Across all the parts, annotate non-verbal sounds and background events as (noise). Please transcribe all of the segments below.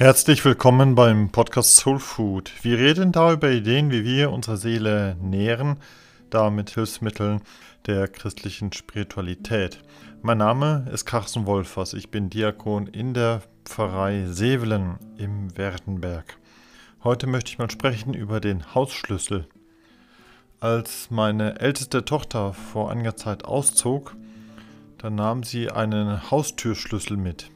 Herzlich willkommen beim Podcast Soul Food. Wir reden da über Ideen, wie wir unsere Seele nähren, da mit Hilfsmitteln der christlichen Spiritualität. Mein Name ist Carsten Wolfers. Ich bin Diakon in der Pfarrei Sevelen im Werdenberg. Heute möchte ich mal sprechen über den Hausschlüssel. Als meine älteste Tochter vor einiger Zeit auszog, dann nahm sie einen Haustürschlüssel mit.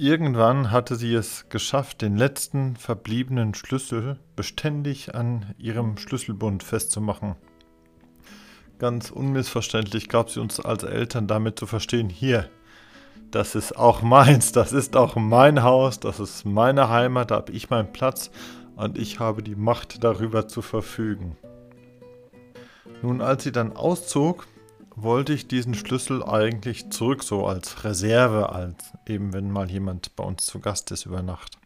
Irgendwann hatte sie es geschafft, den letzten verbliebenen Schlüssel beständig an ihrem Schlüsselbund festzumachen. Ganz unmissverständlich gab sie uns als Eltern damit zu verstehen, hier, das ist auch meins, das ist auch mein Haus, das ist meine Heimat, da habe ich meinen Platz und ich habe die Macht darüber zu verfügen. Nun, als sie dann auszog, wollte ich diesen Schlüssel eigentlich zurück, so als Reserve, als eben wenn mal jemand bei uns zu Gast ist über Nacht.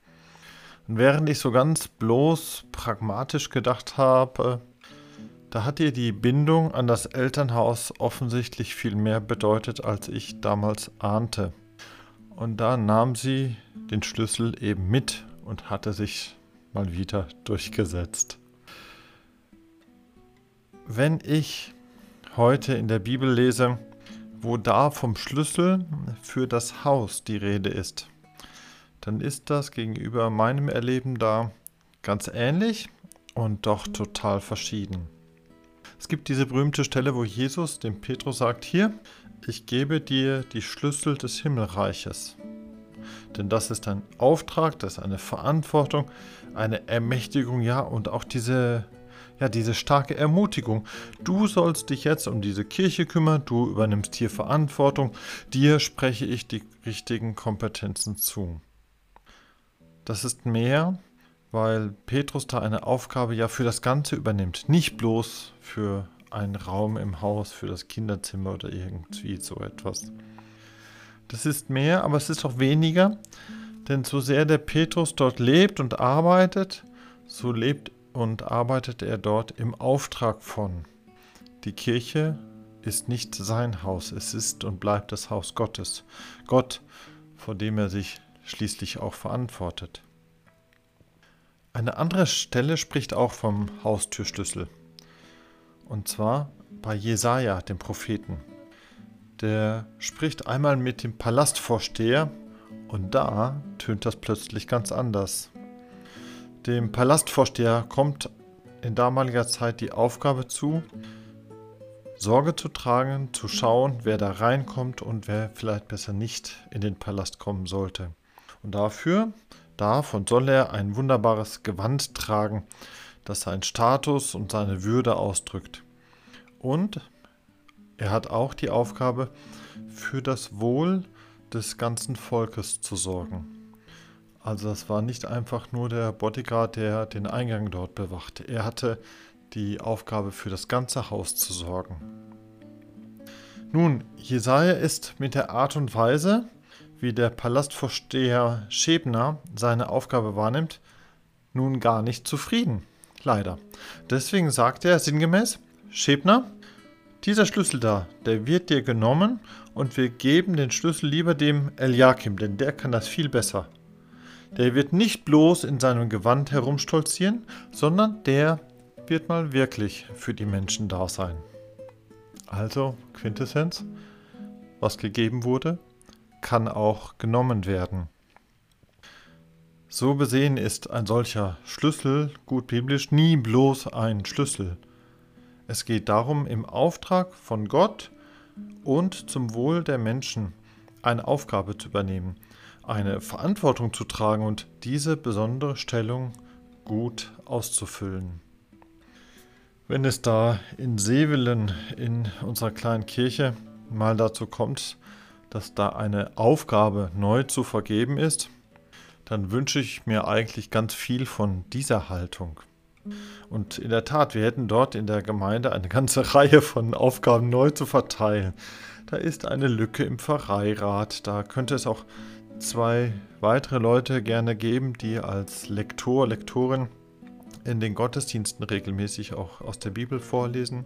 Und während ich so ganz bloß pragmatisch gedacht habe, da hat ihr die Bindung an das Elternhaus offensichtlich viel mehr bedeutet, als ich damals ahnte. Und da nahm sie den Schlüssel eben mit und hatte sich mal wieder durchgesetzt. Wenn ich heute in der Bibel lese, wo da vom Schlüssel für das Haus die Rede ist, dann ist das gegenüber meinem Erleben da ganz ähnlich und doch total verschieden. Es gibt diese berühmte Stelle, wo Jesus dem Petrus sagt, hier, ich gebe dir die Schlüssel des Himmelreiches. Denn das ist ein Auftrag, das ist eine Verantwortung, eine Ermächtigung, ja, und auch diese ja, diese starke Ermutigung. Du sollst dich jetzt um diese Kirche kümmern, du übernimmst hier Verantwortung, dir spreche ich die richtigen Kompetenzen zu. Das ist mehr, weil Petrus da eine Aufgabe ja für das Ganze übernimmt, nicht bloß für einen Raum im Haus, für das Kinderzimmer oder irgendwie so etwas. Das ist mehr, aber es ist auch weniger, denn so sehr der Petrus dort lebt und arbeitet, so lebt und arbeitet er dort im Auftrag von. Die Kirche ist nicht sein Haus, es ist und bleibt das Haus Gottes. Gott, vor dem er sich schließlich auch verantwortet. Eine andere Stelle spricht auch vom Haustürschlüssel. Und zwar bei Jesaja, dem Propheten. Der spricht einmal mit dem Palastvorsteher und da tönt das plötzlich ganz anders. Dem Palastvorsteher kommt in damaliger Zeit die Aufgabe zu, Sorge zu tragen, zu schauen, wer da reinkommt und wer vielleicht besser nicht in den Palast kommen sollte. Und dafür darf und soll er ein wunderbares Gewand tragen, das seinen Status und seine Würde ausdrückt. Und er hat auch die Aufgabe, für das Wohl des ganzen Volkes zu sorgen. Also das war nicht einfach nur der Bodyguard, der den Eingang dort bewachte. Er hatte die Aufgabe für das ganze Haus zu sorgen. Nun, Jesaja ist mit der Art und Weise, wie der Palastvorsteher Schebner seine Aufgabe wahrnimmt, nun gar nicht zufrieden. Leider. Deswegen sagt er sinngemäß, Schebner, dieser Schlüssel da, der wird dir genommen und wir geben den Schlüssel lieber dem Eliakim, denn der kann das viel besser. Der wird nicht bloß in seinem Gewand herumstolzieren, sondern der wird mal wirklich für die Menschen da sein. Also, Quintessenz, was gegeben wurde, kann auch genommen werden. So besehen ist ein solcher Schlüssel, gut biblisch, nie bloß ein Schlüssel. Es geht darum, im Auftrag von Gott und zum Wohl der Menschen eine Aufgabe zu übernehmen eine Verantwortung zu tragen und diese besondere Stellung gut auszufüllen. Wenn es da in Sevelen in unserer kleinen Kirche mal dazu kommt, dass da eine Aufgabe neu zu vergeben ist, dann wünsche ich mir eigentlich ganz viel von dieser Haltung. Und in der Tat, wir hätten dort in der Gemeinde eine ganze (laughs) Reihe von Aufgaben neu zu verteilen. Da ist eine Lücke im Pfarreirat, da könnte es auch zwei weitere Leute gerne geben, die als Lektor, Lektorin in den Gottesdiensten regelmäßig auch aus der Bibel vorlesen.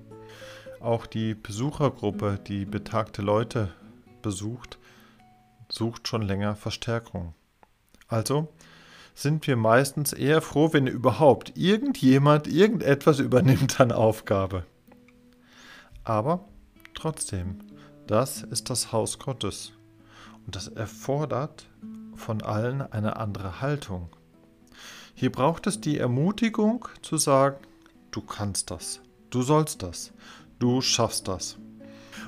Auch die Besuchergruppe, die betagte Leute besucht, sucht schon länger Verstärkung. Also sind wir meistens eher froh, wenn überhaupt irgendjemand irgendetwas übernimmt an Aufgabe. Aber trotzdem, das ist das Haus Gottes und das erfordert von allen eine andere Haltung. Hier braucht es die Ermutigung zu sagen, du kannst das, du sollst das, du schaffst das.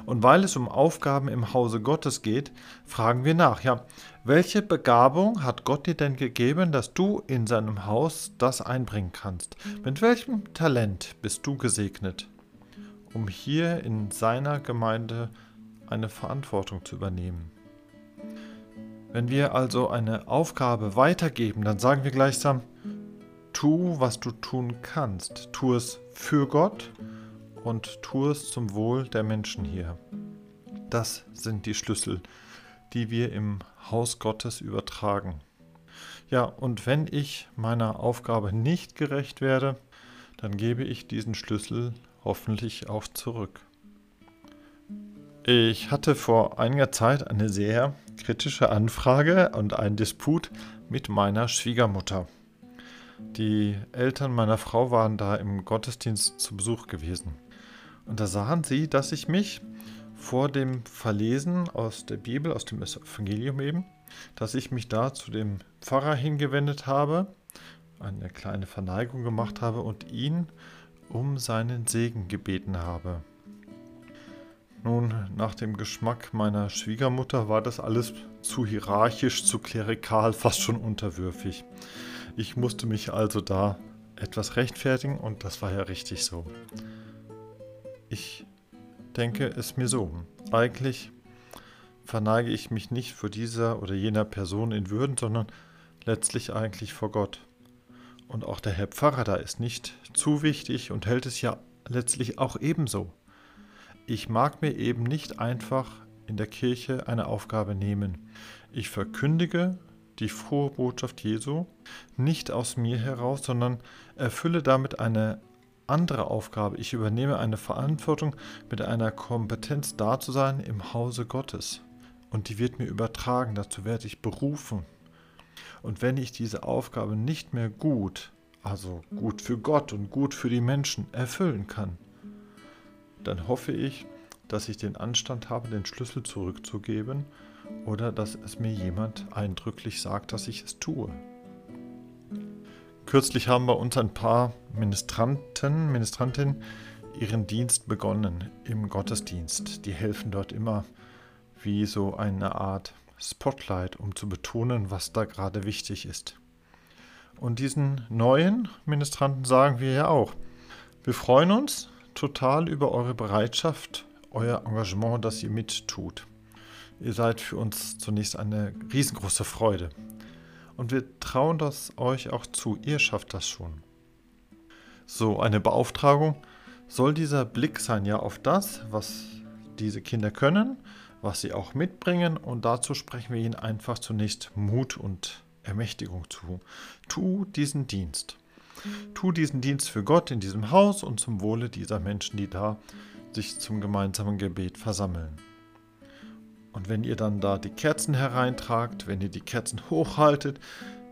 Und weil es um Aufgaben im Hause Gottes geht, fragen wir nach, ja, welche Begabung hat Gott dir denn gegeben, dass du in seinem Haus das einbringen kannst? Mit welchem Talent bist du gesegnet, um hier in seiner Gemeinde eine Verantwortung zu übernehmen? Wenn wir also eine Aufgabe weitergeben, dann sagen wir gleichsam, tu, was du tun kannst. Tu es für Gott und tu es zum Wohl der Menschen hier. Das sind die Schlüssel, die wir im Haus Gottes übertragen. Ja, und wenn ich meiner Aufgabe nicht gerecht werde, dann gebe ich diesen Schlüssel hoffentlich auch zurück. Ich hatte vor einiger Zeit eine sehr kritische Anfrage und einen Disput mit meiner Schwiegermutter. Die Eltern meiner Frau waren da im Gottesdienst zu Besuch gewesen. Und da sahen sie, dass ich mich vor dem Verlesen aus der Bibel, aus dem Evangelium eben, dass ich mich da zu dem Pfarrer hingewendet habe, eine kleine Verneigung gemacht habe und ihn um seinen Segen gebeten habe. Nun, nach dem Geschmack meiner Schwiegermutter war das alles zu hierarchisch, zu klerikal, (laughs) fast schon unterwürfig. Ich musste mich also da etwas rechtfertigen und das war ja richtig so. Ich denke es mir so. Eigentlich verneige ich mich nicht vor dieser oder jener Person in Würden, sondern letztlich eigentlich vor Gott. Und auch der Herr Pfarrer da ist nicht zu wichtig und hält es ja letztlich auch ebenso. Ich mag mir eben nicht einfach in der Kirche eine Aufgabe nehmen. Ich verkündige die frohe Botschaft Jesu nicht aus mir heraus, sondern erfülle damit eine andere Aufgabe. Ich übernehme eine Verantwortung, mit einer Kompetenz da zu sein im Hause Gottes. Und die wird mir übertragen, dazu werde ich berufen. Und wenn ich diese Aufgabe nicht mehr gut, also gut für Gott und gut für die Menschen erfüllen kann, dann hoffe ich, dass ich den Anstand habe, den Schlüssel zurückzugeben oder dass es mir jemand eindrücklich sagt, dass ich es tue. Kürzlich haben bei uns ein paar Ministranten, Ministrantinnen ihren Dienst begonnen im Gottesdienst. Die helfen dort immer wie so eine Art Spotlight, um zu betonen, was da gerade wichtig ist. Und diesen neuen Ministranten sagen wir ja auch, wir freuen uns total über eure Bereitschaft, euer Engagement, das ihr mittut. Ihr seid für uns zunächst eine riesengroße Freude. Und wir trauen das euch auch zu. Ihr schafft das schon. So, eine Beauftragung soll dieser Blick sein, ja, auf das, was diese Kinder können, was sie auch mitbringen. Und dazu sprechen wir ihnen einfach zunächst Mut und Ermächtigung zu. Tu diesen Dienst. Tu diesen Dienst für Gott in diesem Haus und zum Wohle dieser Menschen, die da sich zum gemeinsamen Gebet versammeln. Und wenn ihr dann da die Kerzen hereintragt, wenn ihr die Kerzen hochhaltet,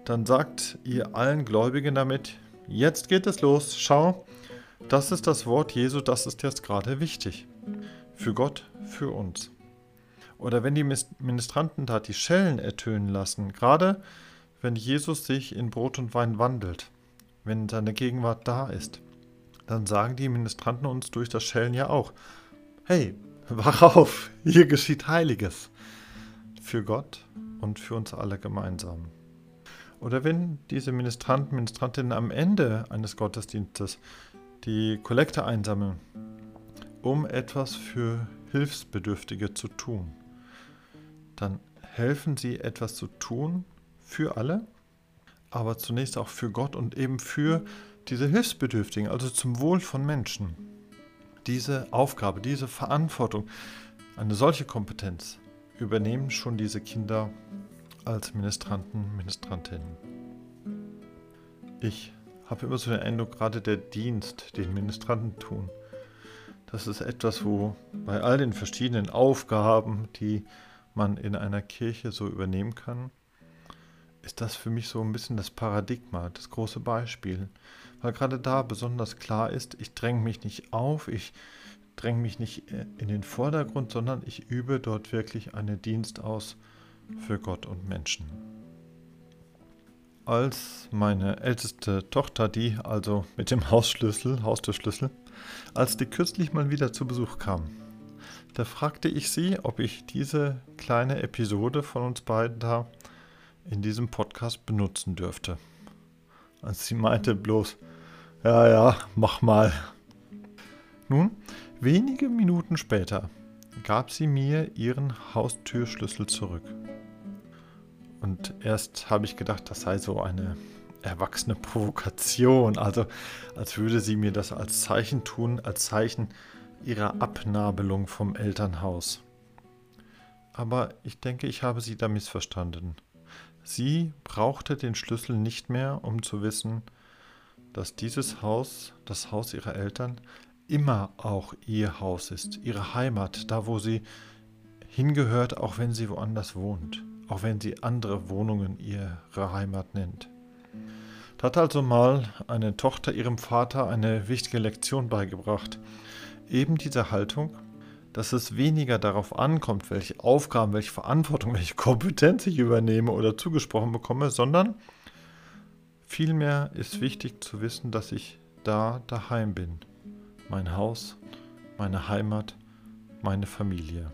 dann sagt ihr allen Gläubigen damit, jetzt geht es los, schau, das ist das Wort Jesu, das ist jetzt gerade wichtig. Für Gott, für uns. Oder wenn die Ministranten da die Schellen ertönen lassen, gerade wenn Jesus sich in Brot und Wein wandelt, wenn seine Gegenwart da ist, dann sagen die Ministranten uns durch das Schellen ja auch, hey, Wach auf, hier geschieht Heiliges. Für Gott und für uns alle gemeinsam. Oder wenn diese Ministranten, Ministrantinnen am Ende eines Gottesdienstes die Kollekte einsammeln, um etwas für Hilfsbedürftige zu tun, dann helfen sie etwas zu tun für alle, aber zunächst auch für Gott und eben für diese Hilfsbedürftigen, also zum Wohl von Menschen diese Aufgabe, diese Verantwortung, eine solche Kompetenz übernehmen schon diese Kinder als Ministranten, Ministrantinnen. Ich habe immer so den Eindruck, gerade der Dienst, den Ministranten tun, das ist etwas, wo bei all den verschiedenen Aufgaben, die man in einer Kirche so übernehmen kann, ist das für mich so ein bisschen das Paradigma, das große Beispiel. Weil gerade da besonders klar ist, ich dränge mich nicht auf, ich dränge mich nicht äh, in den Vordergrund, sondern ich übe dort wirklich einen Dienst aus für Gott und Menschen. Als meine älteste Tochter, die also mit dem Hausschlüssel, Haustürschlüssel, als die kürzlich mal wieder zu Besuch kam, da fragte ich sie, ob ich diese kleine Episode von uns beiden da in diesem Podcast benutzen dürfte. Als sie meinte bloß, ja, ja, mach mal. Nun, wenige Minuten später gab sie mir ihren Haustürschlüssel zurück. Und erst habe ich gedacht, das sei so eine erwachsene Provokation, also als würde sie mir das als Zeichen tun, als Zeichen ihrer Abnabelung vom Elternhaus. Aber ich denke, ich habe sie da missverstanden. Sie brauchte den Schlüssel nicht mehr, um zu wissen, dass dieses Haus, das Haus ihrer Eltern, immer auch ihr Haus ist, ihre Heimat, da wo sie hingehört, auch wenn sie woanders wohnt, auch wenn sie andere Wohnungen ihre Heimat nennt. Da hat also mal eine Tochter ihrem Vater eine wichtige Lektion beigebracht. Eben diese Haltung, dass es weniger darauf ankommt, welche Aufgaben, welche Verantwortung, (laughs) welche Kompetenz ich übernehme oder zugesprochen bekomme, sondern vielmehr ist wichtig zu wissen, dass ich da daheim bin. Mein Haus, meine Heimat, meine Familie.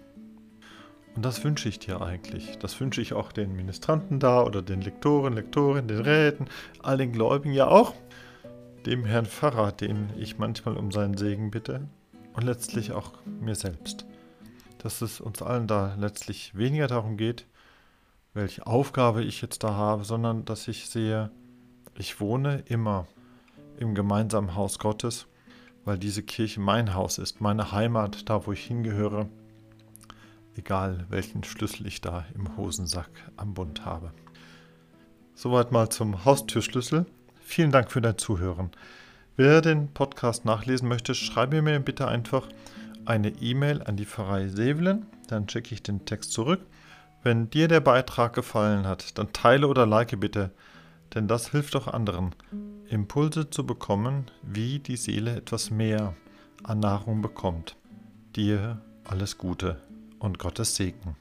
Und das wünsche ich dir eigentlich. Das wünsche ich auch den Ministranten da oder den Lektoren, Lektorinnen, den Räten, all den Gläubigen ja auch. Dem Herrn Pfarrer, den ich manchmal um seinen Segen bitte, und letztlich auch mir selbst. Dass es uns allen da letztlich weniger darum geht, welche Aufgabe ich jetzt da habe, sondern dass ich sehe, ich wohne immer im gemeinsamen Haus Gottes, weil diese Kirche mein Haus ist, meine Heimat, da wo ich hingehöre, egal welchen Schlüssel ich da im Hosensack am Bund habe. Soweit mal zum Haustürschlüssel. Vielen Dank für dein Zuhören. Wer den Podcast nachlesen möchte, schreibe mir bitte einfach eine E-Mail an die Pfarrei Sevelen, dann schicke ich den Text zurück. Wenn dir der Beitrag gefallen hat, dann teile oder like bitte, denn das hilft auch anderen, Impulse zu bekommen, wie die Seele etwas mehr an Nahrung bekommt. Dir alles Gute und Gottes Segen.